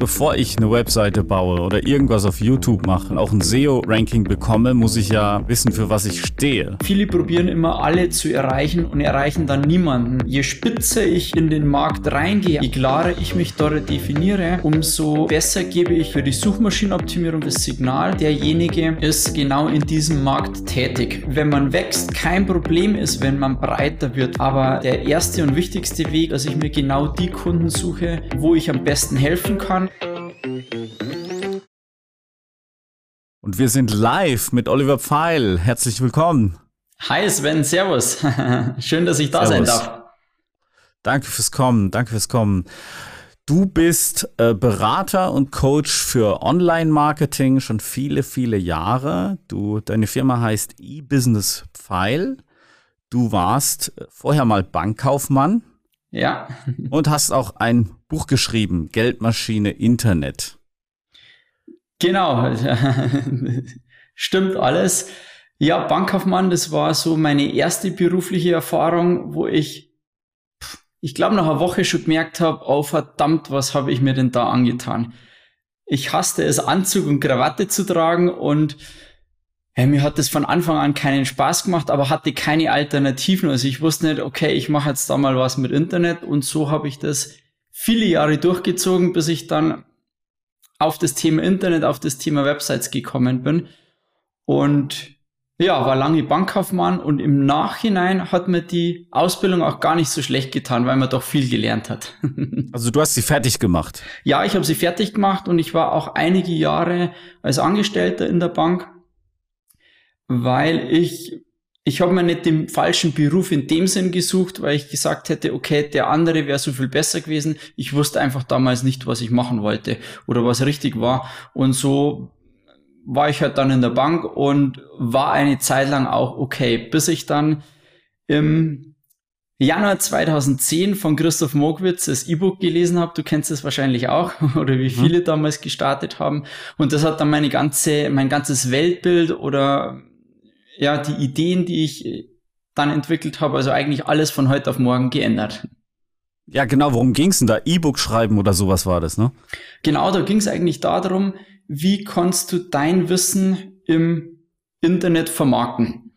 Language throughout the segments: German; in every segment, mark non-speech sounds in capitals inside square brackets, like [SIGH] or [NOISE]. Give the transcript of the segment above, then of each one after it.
Bevor ich eine Webseite baue oder irgendwas auf YouTube mache und auch ein SEO-Ranking bekomme, muss ich ja wissen, für was ich stehe. Viele probieren immer alle zu erreichen und erreichen dann niemanden. Je spitzer ich in den Markt reingehe, je klarer ich mich dort definiere, umso besser gebe ich für die Suchmaschinenoptimierung das Signal, derjenige ist genau in diesem Markt tätig. Wenn man wächst, kein Problem ist, wenn man breiter wird, aber der erste und wichtigste Weg, dass ich mir genau die Kunden suche, wo ich am besten helfen kann und wir sind live mit Oliver Pfeil. Herzlich willkommen. Hi Sven, Servus. [LAUGHS] Schön, dass ich da servus. sein darf. Danke fürs Kommen, danke fürs Kommen. Du bist äh, Berater und Coach für Online-Marketing schon viele, viele Jahre. Du, deine Firma heißt eBusiness Pfeil. Du warst äh, vorher mal Bankkaufmann. Ja. und hast auch ein Buch geschrieben, Geldmaschine Internet. Genau, [LAUGHS] stimmt alles. Ja, Bankkaufmann, das war so meine erste berufliche Erfahrung, wo ich, ich glaube, nach einer Woche schon gemerkt habe, oh verdammt, was habe ich mir denn da angetan? Ich hasste es, Anzug und Krawatte zu tragen und ja, mir hat das von Anfang an keinen Spaß gemacht, aber hatte keine Alternativen. Also ich wusste nicht, okay, ich mache jetzt da mal was mit Internet und so habe ich das viele Jahre durchgezogen, bis ich dann auf das Thema Internet, auf das Thema Websites gekommen bin. Und ja, war lange Bankkaufmann und im Nachhinein hat mir die Ausbildung auch gar nicht so schlecht getan, weil man doch viel gelernt hat. [LAUGHS] also du hast sie fertig gemacht? Ja, ich habe sie fertig gemacht und ich war auch einige Jahre als Angestellter in der Bank weil ich, ich habe mir nicht den falschen Beruf in dem Sinn gesucht, weil ich gesagt hätte, okay, der andere wäre so viel besser gewesen. Ich wusste einfach damals nicht, was ich machen wollte oder was richtig war. Und so war ich halt dann in der Bank und war eine Zeit lang auch okay, bis ich dann im Januar 2010 von Christoph Mogwitz das E-Book gelesen habe. Du kennst es wahrscheinlich auch [LAUGHS] oder wie mhm. viele damals gestartet haben. Und das hat dann meine ganze, mein ganzes Weltbild oder ja, die Ideen, die ich äh, dann entwickelt habe, also eigentlich alles von heute auf morgen geändert. Ja, genau, worum ging es denn da? E-Book schreiben oder sowas war das, ne? Genau, da ging es eigentlich darum, wie kannst du dein Wissen im Internet vermarkten?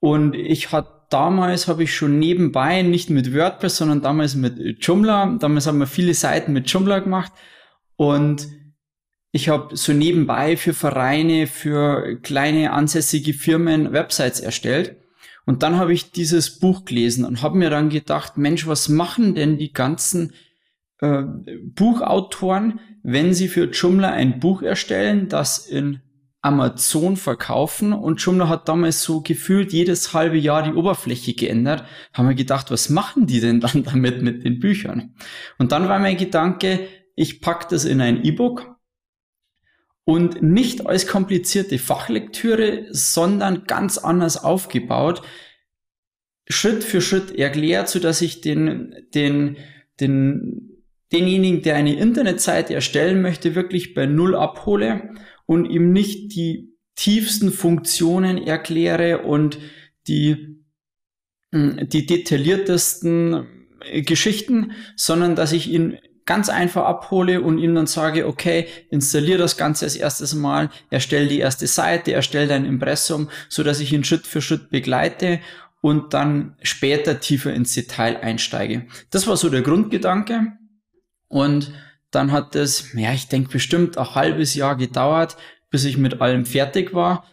Und ich hatte damals habe ich schon nebenbei, nicht mit WordPress, sondern damals mit Joomla, damals haben wir viele Seiten mit Joomla gemacht und ich habe so nebenbei für Vereine, für kleine ansässige Firmen Websites erstellt. Und dann habe ich dieses Buch gelesen und habe mir dann gedacht, Mensch, was machen denn die ganzen äh, Buchautoren, wenn sie für Joomla ein Buch erstellen, das in Amazon verkaufen und Joomla hat damals so gefühlt jedes halbe Jahr die Oberfläche geändert, haben wir gedacht, was machen die denn dann [LAUGHS] damit mit den Büchern? Und dann war mein Gedanke, ich pack das in ein E-Book und nicht als komplizierte Fachlektüre, sondern ganz anders aufgebaut, Schritt für Schritt erklärt, so dass ich den, den, den, denjenigen, der eine Internetseite erstellen möchte, wirklich bei Null abhole und ihm nicht die tiefsten Funktionen erkläre und die, die detailliertesten Geschichten, sondern dass ich ihn ganz einfach abhole und ihm dann sage, okay, installiere das Ganze als erstes Mal, erstelle die erste Seite, erstelle dein Impressum, so dass ich ihn Schritt für Schritt begleite und dann später tiefer ins Detail einsteige. Das war so der Grundgedanke und dann hat es, ja, ich denke bestimmt ein halbes Jahr gedauert, bis ich mit allem fertig war.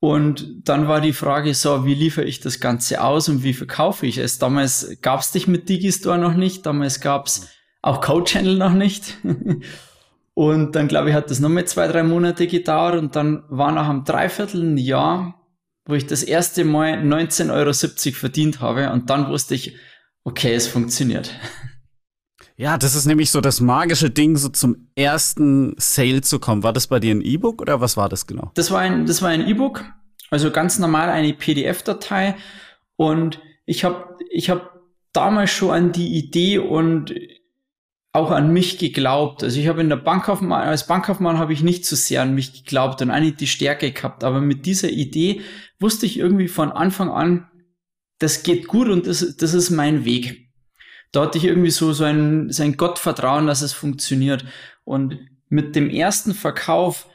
Und dann war die Frage so, wie liefere ich das Ganze aus und wie verkaufe ich es? Damals gab es dich mit Digistore noch nicht, damals gab es auch Code Channel noch nicht. [LAUGHS] und dann glaube ich, hat das nochmal zwei, drei Monate gedauert und dann war nach einem Dreiviertel Jahr, wo ich das erste Mal 19,70 Euro verdient habe und dann wusste ich, okay, es funktioniert. [LAUGHS] Ja, das ist nämlich so das magische Ding, so zum ersten Sale zu kommen. War das bei dir ein E-Book oder was war das genau? Das war ein, das war ein E-Book, also ganz normal eine PDF-Datei und ich habe ich hab damals schon an die Idee und auch an mich geglaubt. Also ich habe in der Bankkaufmann, als Bankkaufmann habe ich nicht so sehr an mich geglaubt und eigentlich die Stärke gehabt. Aber mit dieser Idee wusste ich irgendwie von Anfang an, das geht gut und das, das ist mein Weg. Da hatte ich irgendwie so, so ein, so ein Gottvertrauen, dass es funktioniert. Und mit dem ersten Verkauf,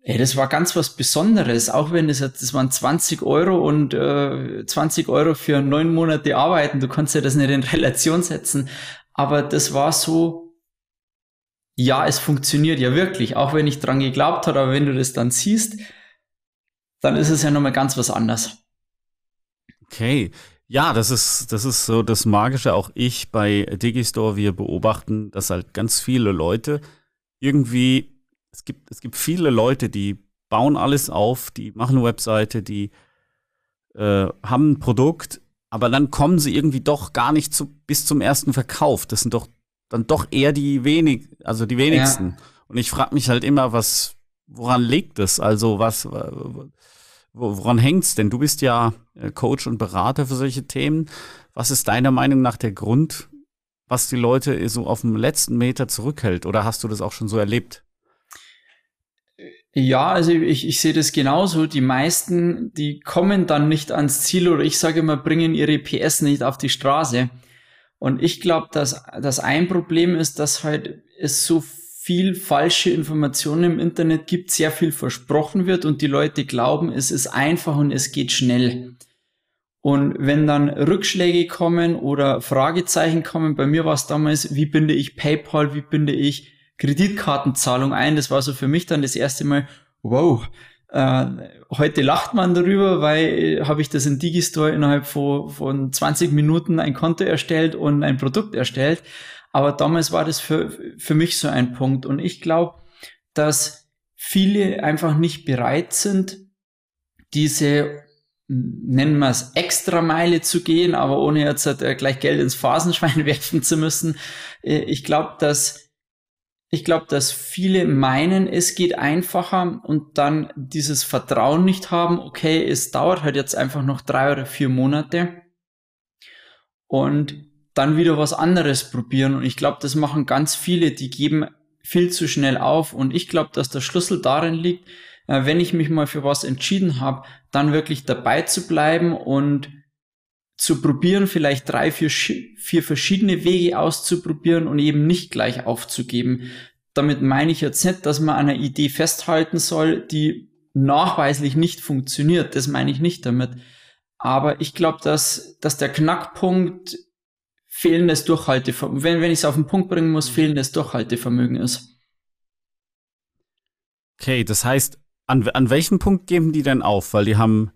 ey, das war ganz was Besonderes, auch wenn das, das waren 20 Euro und äh, 20 Euro für neun Monate arbeiten, du kannst ja das nicht in Relation setzen, aber das war so, ja, es funktioniert ja wirklich, auch wenn ich dran geglaubt habe, aber wenn du das dann siehst, dann ist es ja nochmal ganz was anderes. Okay. Ja, das ist, das ist so das Magische. Auch ich bei Digistore, wir beobachten, dass halt ganz viele Leute irgendwie, es gibt, es gibt viele Leute, die bauen alles auf, die machen eine Webseite, die äh, haben ein Produkt, aber dann kommen sie irgendwie doch gar nicht zu, bis zum ersten Verkauf. Das sind doch dann doch eher die wenig, also die wenigsten. Ja. Und ich frage mich halt immer, was, woran liegt es? Also was, woran hängt's denn? Du bist ja äh, Coach und Berater für solche Themen. Was ist deiner Meinung nach der Grund, was die Leute so auf dem letzten Meter zurückhält? Oder hast du das auch schon so erlebt? Ja, also ich, ich sehe das genauso. Die meisten, die kommen dann nicht ans Ziel oder ich sage immer, bringen ihre PS nicht auf die Straße. Und ich glaube, dass das ein Problem ist, dass halt es so viel falsche Informationen im Internet gibt, sehr viel versprochen wird und die Leute glauben, es ist einfach und es geht schnell. Und wenn dann Rückschläge kommen oder Fragezeichen kommen, bei mir war es damals, wie binde ich PayPal, wie binde ich Kreditkartenzahlung ein, das war so für mich dann das erste Mal, wow, äh, heute lacht man darüber, weil äh, habe ich das in Digistore innerhalb von, von 20 Minuten ein Konto erstellt und ein Produkt erstellt. Aber damals war das für, für mich so ein Punkt. Und ich glaube, dass viele einfach nicht bereit sind, diese, nennen wir es, extra Meile zu gehen, aber ohne jetzt halt gleich Geld ins Phasenschwein [LAUGHS] werfen zu müssen. Äh, ich glaube, dass ich glaube, dass viele meinen, es geht einfacher und dann dieses Vertrauen nicht haben, okay, es dauert halt jetzt einfach noch drei oder vier Monate und dann wieder was anderes probieren. Und ich glaube, das machen ganz viele, die geben viel zu schnell auf. Und ich glaube, dass der Schlüssel darin liegt, äh, wenn ich mich mal für was entschieden habe, dann wirklich dabei zu bleiben und zu probieren, vielleicht drei, vier, vier verschiedene Wege auszuprobieren und eben nicht gleich aufzugeben. Damit meine ich jetzt nicht, dass man an einer Idee festhalten soll, die nachweislich nicht funktioniert. Das meine ich nicht damit. Aber ich glaube, dass, dass der Knackpunkt fehlendes Durchhaltevermögen, wenn, wenn ich es auf den Punkt bringen muss, fehlendes Durchhaltevermögen ist. Okay, das heißt, an, an welchem Punkt geben die denn auf? Weil die haben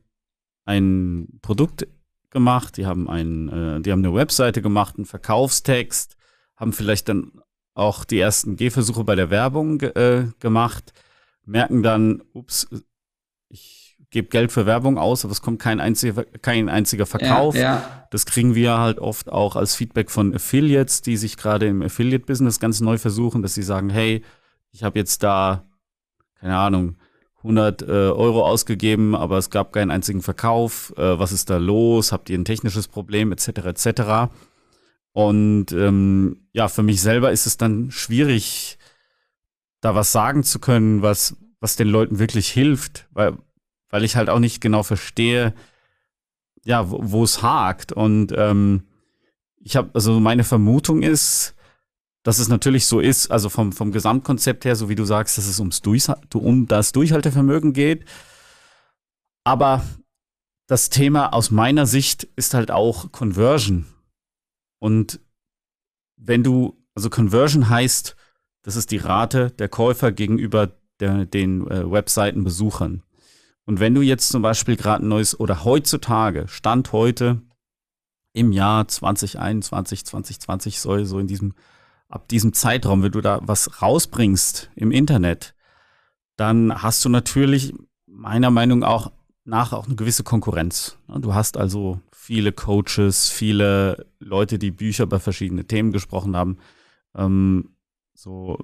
ein Produkt gemacht, die haben, ein, äh, die haben eine Webseite gemacht, einen Verkaufstext, haben vielleicht dann auch die ersten Gehversuche bei der Werbung äh, gemacht, merken dann, ups, gebe Geld für Werbung aus, aber es kommt kein einziger, kein einziger Verkauf. Ja, ja. Das kriegen wir halt oft auch als Feedback von Affiliates, die sich gerade im Affiliate-Business ganz neu versuchen, dass sie sagen, hey, ich habe jetzt da, keine Ahnung, 100 äh, Euro ausgegeben, aber es gab keinen einzigen Verkauf. Äh, was ist da los? Habt ihr ein technisches Problem, etc., etc. Und ähm, ja, für mich selber ist es dann schwierig, da was sagen zu können, was, was den Leuten wirklich hilft, weil weil ich halt auch nicht genau verstehe, ja, wo es hakt. Und ähm, ich habe, also meine Vermutung ist, dass es natürlich so ist, also vom, vom Gesamtkonzept her, so wie du sagst, dass es ums Durch, um das Durchhaltevermögen geht. Aber das Thema aus meiner Sicht ist halt auch Conversion. Und wenn du, also Conversion heißt, das ist die Rate der Käufer gegenüber der, den äh, Webseitenbesuchern. Und wenn du jetzt zum Beispiel gerade ein neues oder heutzutage, Stand heute im Jahr 2021, 2020 soll so in diesem, ab diesem Zeitraum, wenn du da was rausbringst im Internet, dann hast du natürlich meiner Meinung nach auch eine gewisse Konkurrenz. Du hast also viele Coaches, viele Leute, die Bücher über verschiedene Themen gesprochen haben. Ähm, so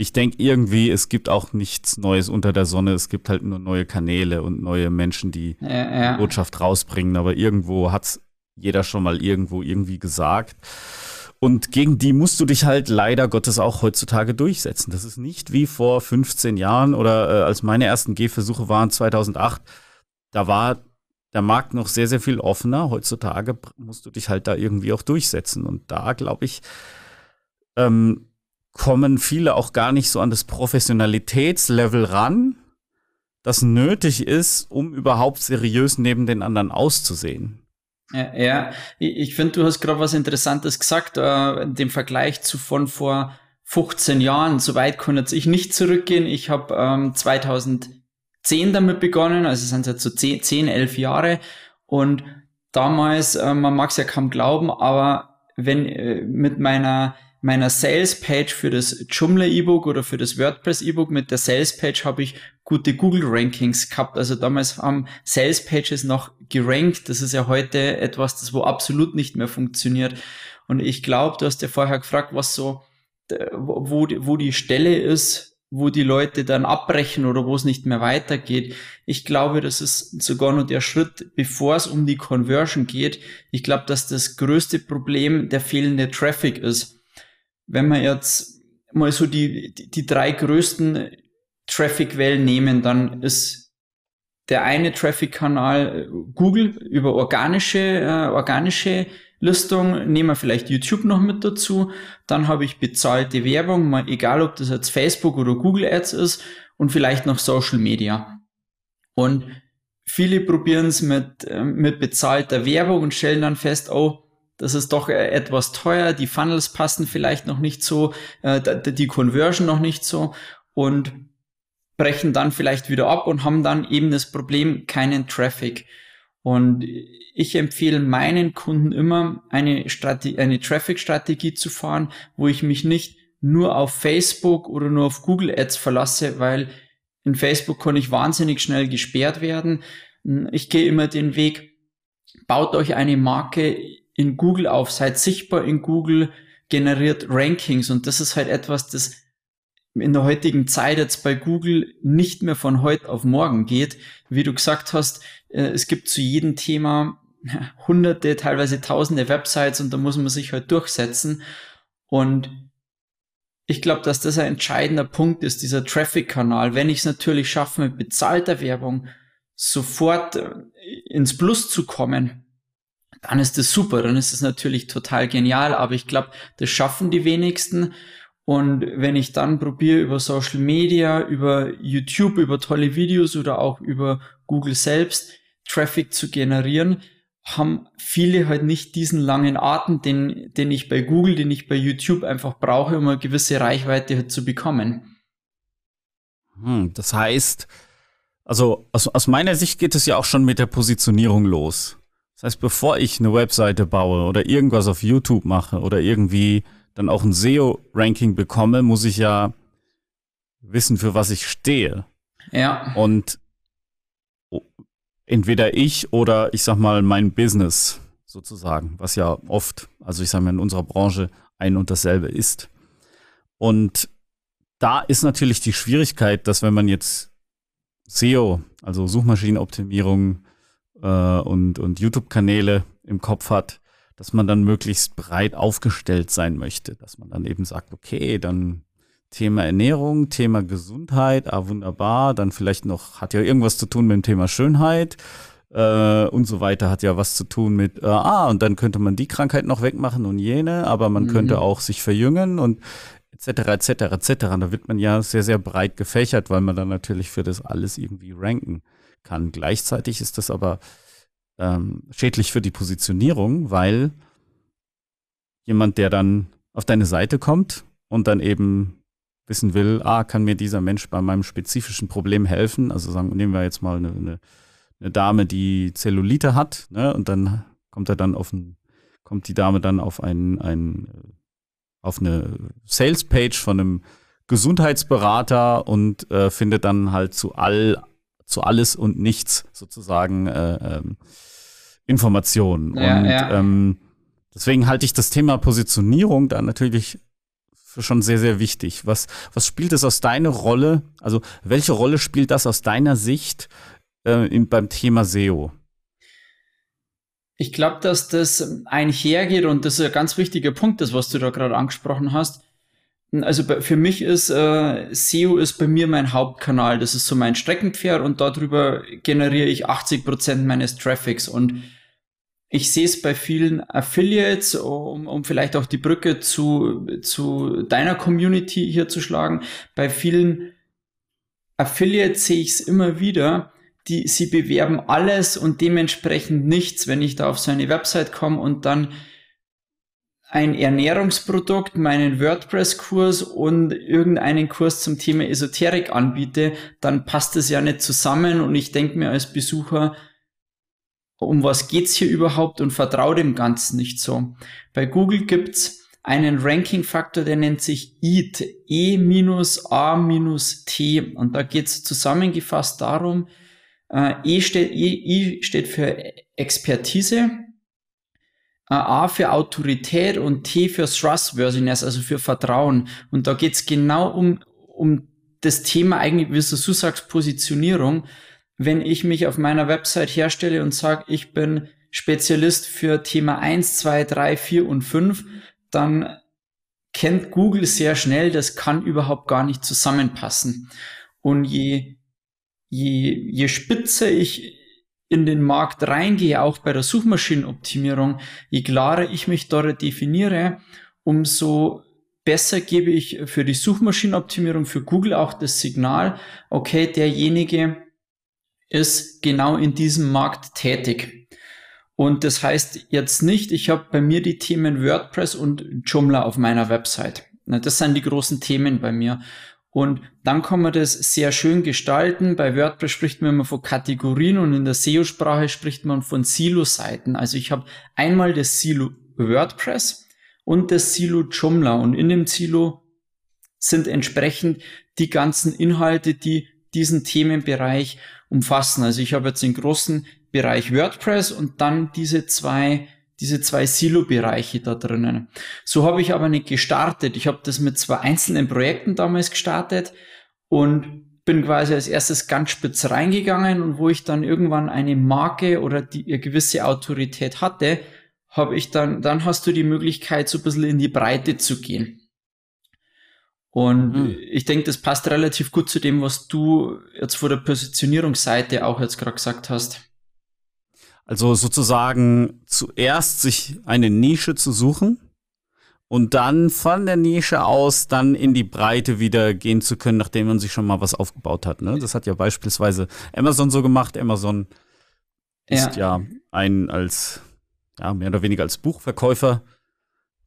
ich denke irgendwie, es gibt auch nichts Neues unter der Sonne. Es gibt halt nur neue Kanäle und neue Menschen, die ja, ja. Botschaft rausbringen. Aber irgendwo hat es jeder schon mal irgendwo irgendwie gesagt. Und gegen die musst du dich halt leider Gottes auch heutzutage durchsetzen. Das ist nicht wie vor 15 Jahren oder äh, als meine ersten Gehversuche waren 2008. Da war der Markt noch sehr, sehr viel offener. Heutzutage musst du dich halt da irgendwie auch durchsetzen. Und da glaube ich, ähm, kommen viele auch gar nicht so an das Professionalitätslevel ran, das nötig ist, um überhaupt seriös neben den anderen auszusehen. Ja, ja. ich finde, du hast gerade was Interessantes gesagt, äh, dem Vergleich zu von vor 15 Jahren. So weit konnte ich nicht zurückgehen. Ich habe ähm, 2010 damit begonnen, also sind es jetzt so 10, 10 11 Jahre. Und damals, äh, man mag es ja kaum glauben, aber wenn äh, mit meiner meiner Sales Page für das Joomla E-Book oder für das WordPress E-Book mit der Sales Page habe ich gute Google Rankings gehabt. Also damals haben Sales Pages noch gerankt. Das ist ja heute etwas, das wo absolut nicht mehr funktioniert. Und ich glaube, du hast ja vorher gefragt, was so, wo, wo die Stelle ist, wo die Leute dann abbrechen oder wo es nicht mehr weitergeht. Ich glaube, das ist sogar nur der Schritt, bevor es um die Conversion geht. Ich glaube, dass das größte Problem der fehlende Traffic ist wenn wir jetzt mal so die, die, die drei größten Traffic-Wellen nehmen, dann ist der eine Traffic-Kanal äh, Google über organische, äh, organische Listung, nehmen wir vielleicht YouTube noch mit dazu, dann habe ich bezahlte Werbung, mal egal ob das jetzt Facebook oder Google Ads ist und vielleicht noch Social Media. Und viele probieren es mit, äh, mit bezahlter Werbung und stellen dann fest, oh, das ist doch äh, etwas teuer, die Funnels passen vielleicht noch nicht so, äh, die Conversion noch nicht so und brechen dann vielleicht wieder ab und haben dann eben das Problem keinen Traffic. Und ich empfehle meinen Kunden immer eine, Strategie, eine Traffic-Strategie zu fahren, wo ich mich nicht nur auf Facebook oder nur auf Google Ads verlasse, weil in Facebook kann ich wahnsinnig schnell gesperrt werden. Ich gehe immer den Weg, baut euch eine Marke in Google auf, seid sichtbar in Google, generiert Rankings und das ist halt etwas, das in der heutigen Zeit jetzt bei Google nicht mehr von heute auf morgen geht. Wie du gesagt hast, äh, es gibt zu jedem Thema [LAUGHS] hunderte, teilweise tausende Websites und da muss man sich halt durchsetzen. Und ich glaube, dass das ein entscheidender Punkt ist, dieser Traffic-Kanal. Wenn ich es natürlich schaffe, mit bezahlter Werbung sofort äh, ins Plus zu kommen, dann ist das super, dann ist es natürlich total genial, aber ich glaube, das schaffen die wenigsten. Und wenn ich dann probiere, über Social Media, über YouTube, über tolle Videos oder auch über Google selbst Traffic zu generieren, haben viele halt nicht diesen langen Atem, den, den ich bei Google, den ich bei YouTube einfach brauche, um eine gewisse Reichweite halt zu bekommen. Hm, das heißt, also aus, aus meiner Sicht geht es ja auch schon mit der Positionierung los. Das heißt, bevor ich eine Webseite baue oder irgendwas auf YouTube mache oder irgendwie dann auch ein SEO-Ranking bekomme, muss ich ja wissen, für was ich stehe. Ja. Und entweder ich oder ich sag mal mein Business sozusagen, was ja oft, also ich sag mal in unserer Branche ein und dasselbe ist. Und da ist natürlich die Schwierigkeit, dass wenn man jetzt SEO, also Suchmaschinenoptimierung, äh, und, und YouTube-Kanäle im Kopf hat, dass man dann möglichst breit aufgestellt sein möchte. Dass man dann eben sagt, okay, dann Thema Ernährung, Thema Gesundheit, ah, wunderbar, dann vielleicht noch, hat ja irgendwas zu tun mit dem Thema Schönheit äh, und so weiter, hat ja was zu tun mit, äh, ah, und dann könnte man die Krankheit noch wegmachen und jene, aber man mhm. könnte auch sich verjüngen und etc., etc., etc. Da wird man ja sehr, sehr breit gefächert, weil man dann natürlich für das alles irgendwie ranken kann. Gleichzeitig ist das aber ähm, schädlich für die Positionierung, weil jemand, der dann auf deine Seite kommt und dann eben wissen will, ah, kann mir dieser Mensch bei meinem spezifischen Problem helfen? Also sagen, nehmen wir jetzt mal eine, eine, eine Dame, die Zellulite hat, ne? Und dann kommt er dann auf ein, kommt die Dame dann auf ein, ein auf eine Sales-Page von einem Gesundheitsberater und äh, findet dann halt zu all zu alles und nichts sozusagen äh, ähm, Informationen. Ja, und ja. Ähm, deswegen halte ich das Thema Positionierung da natürlich für schon sehr, sehr wichtig. Was, was spielt es aus deiner Rolle, also welche Rolle spielt das aus deiner Sicht äh, in, beim Thema SEO? Ich glaube, dass das einhergeht und das ist ein ganz wichtiger Punkt, das, was du da gerade angesprochen hast. Also für mich ist äh, SEO ist bei mir mein Hauptkanal. Das ist so mein Streckenpferd und darüber generiere ich 80 Prozent meines Traffics. Und ich sehe es bei vielen Affiliates, um, um vielleicht auch die Brücke zu, zu deiner Community hier zu schlagen. Bei vielen Affiliates sehe ich es immer wieder, die, sie bewerben alles und dementsprechend nichts, wenn ich da auf so eine Website komme und dann ein Ernährungsprodukt, meinen WordPress-Kurs und irgendeinen Kurs zum Thema Esoterik anbiete, dann passt es ja nicht zusammen und ich denke mir als Besucher, um was geht's hier überhaupt und vertraue dem Ganzen nicht so. Bei Google gibt's einen Ranking-Faktor, der nennt sich EAT, E-A-T und da geht's zusammengefasst darum, äh, e, steht, e, e steht für Expertise, A für Autorität und T für Trustworthiness, also für Vertrauen. Und da geht's genau um, um das Thema eigentlich, wie du so sagst, Positionierung. Wenn ich mich auf meiner Website herstelle und sage, ich bin Spezialist für Thema 1, 2, 3, 4 und 5, dann kennt Google sehr schnell, das kann überhaupt gar nicht zusammenpassen. Und je, je, je spitzer ich in den Markt reingehe, auch bei der Suchmaschinenoptimierung, je klarer ich mich dort definiere, umso besser gebe ich für die Suchmaschinenoptimierung für Google auch das Signal, okay, derjenige ist genau in diesem Markt tätig. Und das heißt jetzt nicht, ich habe bei mir die Themen WordPress und Joomla auf meiner Website. Das sind die großen Themen bei mir. Und dann kann man das sehr schön gestalten. Bei WordPress spricht man immer von Kategorien und in der SEO-Sprache spricht man von Silo-Seiten. Also ich habe einmal das Silo WordPress und das Silo Joomla und in dem Silo sind entsprechend die ganzen Inhalte, die diesen Themenbereich umfassen. Also ich habe jetzt den großen Bereich WordPress und dann diese zwei diese zwei Silo-Bereiche da drinnen. So habe ich aber nicht gestartet. Ich habe das mit zwei einzelnen Projekten damals gestartet und bin quasi als erstes ganz spitz reingegangen und wo ich dann irgendwann eine Marke oder die gewisse Autorität hatte, habe ich dann, dann hast du die Möglichkeit, so ein bisschen in die Breite zu gehen. Und mhm. ich denke, das passt relativ gut zu dem, was du jetzt vor der Positionierungsseite auch jetzt gerade gesagt hast. Also sozusagen zuerst sich eine Nische zu suchen und dann von der Nische aus dann in die Breite wieder gehen zu können, nachdem man sich schon mal was aufgebaut hat. Ne? Das hat ja beispielsweise Amazon so gemacht. Amazon ist ja, ja ein als, ja, mehr oder weniger als Buchverkäufer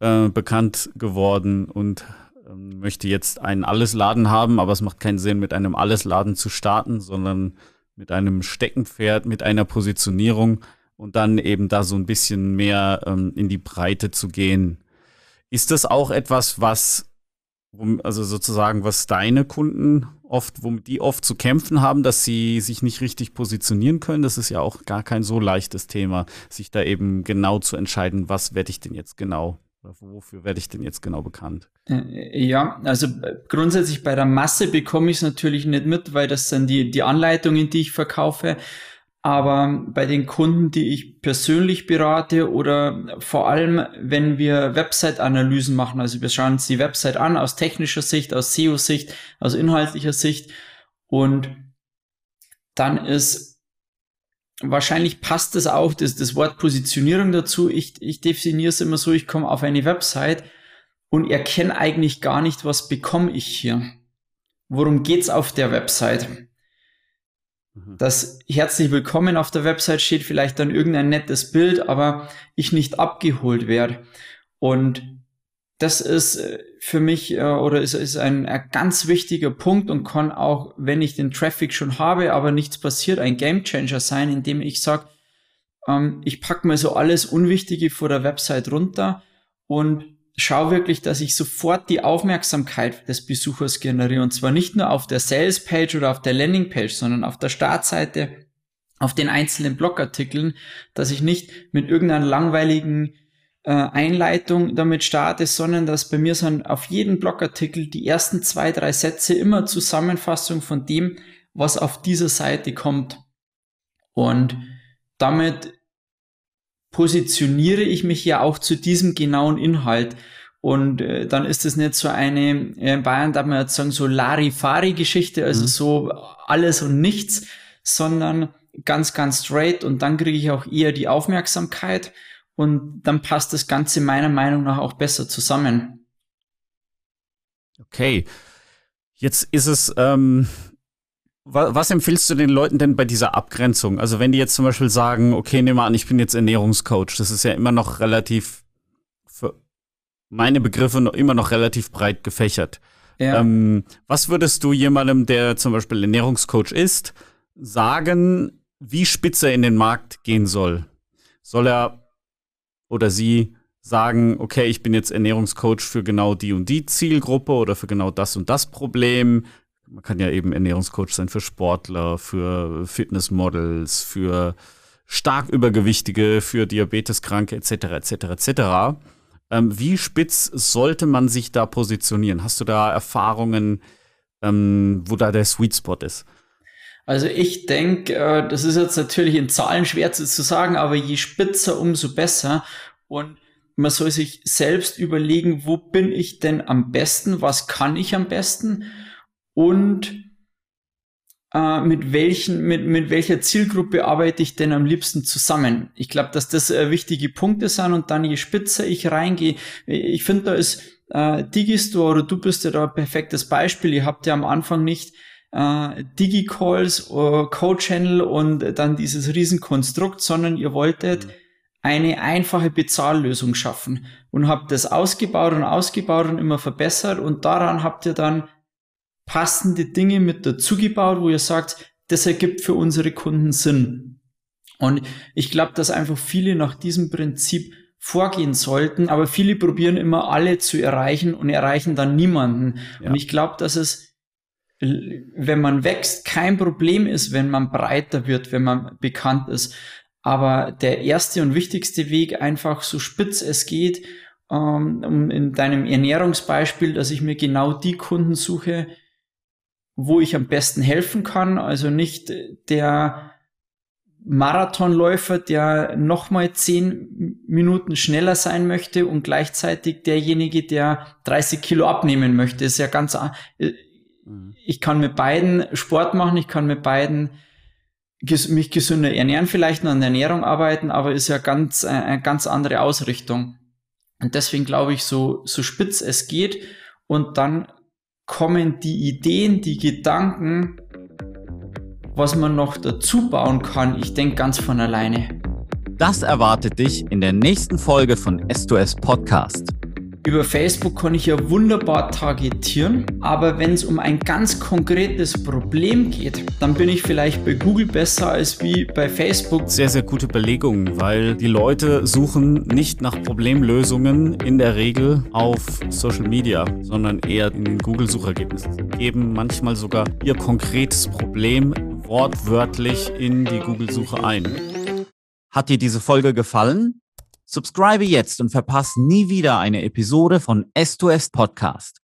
äh, bekannt geworden und äh, möchte jetzt einen Allesladen haben, aber es macht keinen Sinn, mit einem Allesladen zu starten, sondern mit einem Steckenpferd, mit einer Positionierung und dann eben da so ein bisschen mehr ähm, in die Breite zu gehen. Ist das auch etwas, was, also sozusagen, was deine Kunden oft, womit die oft zu kämpfen haben, dass sie sich nicht richtig positionieren können? Das ist ja auch gar kein so leichtes Thema, sich da eben genau zu entscheiden, was werde ich denn jetzt genau wofür werde ich denn jetzt genau bekannt? Äh, ja, also äh, grundsätzlich bei der Masse bekomme ich es natürlich nicht mit, weil das sind die, die Anleitungen, die ich verkaufe. Aber bei den Kunden, die ich persönlich berate oder vor allem, wenn wir Website-Analysen machen, also wir schauen uns die Website an aus technischer Sicht, aus SEO-Sicht, aus inhaltlicher Sicht und dann ist wahrscheinlich passt das auch, das, das Wort Positionierung dazu. Ich, ich definiere es immer so, ich komme auf eine Website und erkenne eigentlich gar nicht, was bekomme ich hier. Worum geht's auf der Website? Mhm. Das herzlich willkommen auf der Website steht vielleicht dann irgendein nettes Bild, aber ich nicht abgeholt werde. Und das ist äh, für mich äh, oder ist, ist ein, ein, ganz wichtiger Punkt und kann auch, wenn ich den Traffic schon habe, aber nichts passiert, ein Gamechanger sein, indem ich sage, ähm, ich packe mir so alles Unwichtige vor der Website runter und schau wirklich, dass ich sofort die Aufmerksamkeit des Besuchers generiere. Und zwar nicht nur auf der Sales-Page oder auf der Landing-Page, sondern auf der Startseite, auf den einzelnen Blogartikeln, dass ich nicht mit irgendeinem langweiligen äh, Einleitung damit starte, sondern dass bei mir sind auf jeden Blogartikel die ersten zwei, drei Sätze immer Zusammenfassung von dem, was auf dieser Seite kommt. Und damit positioniere ich mich ja auch zu diesem genauen Inhalt. Und äh, dann ist es nicht so eine, äh, in Bayern darf man jetzt sagen, so Larifari-Geschichte, also mhm. so alles und nichts, sondern ganz, ganz straight und dann kriege ich auch eher die Aufmerksamkeit und dann passt das Ganze meiner Meinung nach auch besser zusammen. Okay. Jetzt ist es, ähm, was empfiehlst du den Leuten denn bei dieser Abgrenzung? Also wenn die jetzt zum Beispiel sagen, okay, nehmen wir an, ich bin jetzt Ernährungscoach, das ist ja immer noch relativ, für meine Begriffe noch, immer noch relativ breit gefächert. Ja. Ähm, was würdest du jemandem, der zum Beispiel Ernährungscoach ist, sagen, wie spitze er in den Markt gehen soll? Soll er oder sie sagen, okay, ich bin jetzt Ernährungscoach für genau die und die Zielgruppe oder für genau das und das Problem? man kann ja eben Ernährungscoach sein für Sportler, für Fitnessmodels, für stark Übergewichtige, für Diabeteskranke etc. etc. etc. Ähm, wie spitz sollte man sich da positionieren? Hast du da Erfahrungen, ähm, wo da der Sweet Spot ist? Also ich denke, äh, das ist jetzt natürlich in Zahlen schwer zu, zu sagen, aber je spitzer, umso besser. Und man soll sich selbst überlegen, wo bin ich denn am besten, was kann ich am besten und äh, mit welchen, mit, mit welcher Zielgruppe arbeite ich denn am liebsten zusammen? Ich glaube, dass das äh, wichtige Punkte sind und dann je spitzer ich reingehe, ich finde, da ist äh, Digistore oder du bist ja da ein perfektes Beispiel. Ihr habt ja am Anfang nicht äh, Digi-Calls, äh, Code-Channel und dann dieses Riesenkonstrukt, sondern ihr wolltet mhm. eine einfache Bezahllösung schaffen und habt das ausgebaut und ausgebaut und immer verbessert und daran habt ihr dann passende Dinge mit dazugebaut, wo ihr sagt, das ergibt für unsere Kunden Sinn. Und ich glaube, dass einfach viele nach diesem Prinzip vorgehen sollten, aber viele probieren immer alle zu erreichen und erreichen dann niemanden. Ja. Und ich glaube, dass es, wenn man wächst, kein Problem ist, wenn man breiter wird, wenn man bekannt ist. Aber der erste und wichtigste Weg, einfach so spitz es geht, ähm, in deinem Ernährungsbeispiel, dass ich mir genau die Kunden suche, wo ich am besten helfen kann. Also nicht der Marathonläufer, der nochmal zehn Minuten schneller sein möchte und gleichzeitig derjenige, der 30 Kilo abnehmen möchte. ist ja ganz, äh. Ich kann mit beiden Sport machen, ich kann mit beiden mich gesünder ernähren, vielleicht noch an der Ernährung arbeiten, aber ist ja ganz, äh, eine ganz andere Ausrichtung. Und deswegen glaube ich, so, so spitz es geht und dann kommen die Ideen, die Gedanken, was man noch dazu bauen kann, ich denke ganz von alleine. Das erwartet dich in der nächsten Folge von S2S Podcast. Über Facebook kann ich ja wunderbar targetieren, aber wenn es um ein ganz konkretes Problem geht, dann bin ich vielleicht bei Google besser als wie bei Facebook. Sehr, sehr gute Belegung, weil die Leute suchen nicht nach Problemlösungen in der Regel auf Social Media, sondern eher in den Google-Suchergebnissen. Sie geben manchmal sogar ihr konkretes Problem wortwörtlich in die Google-Suche ein. Hat dir diese Folge gefallen? Subscribe jetzt und verpasse nie wieder eine Episode von S2S Podcast.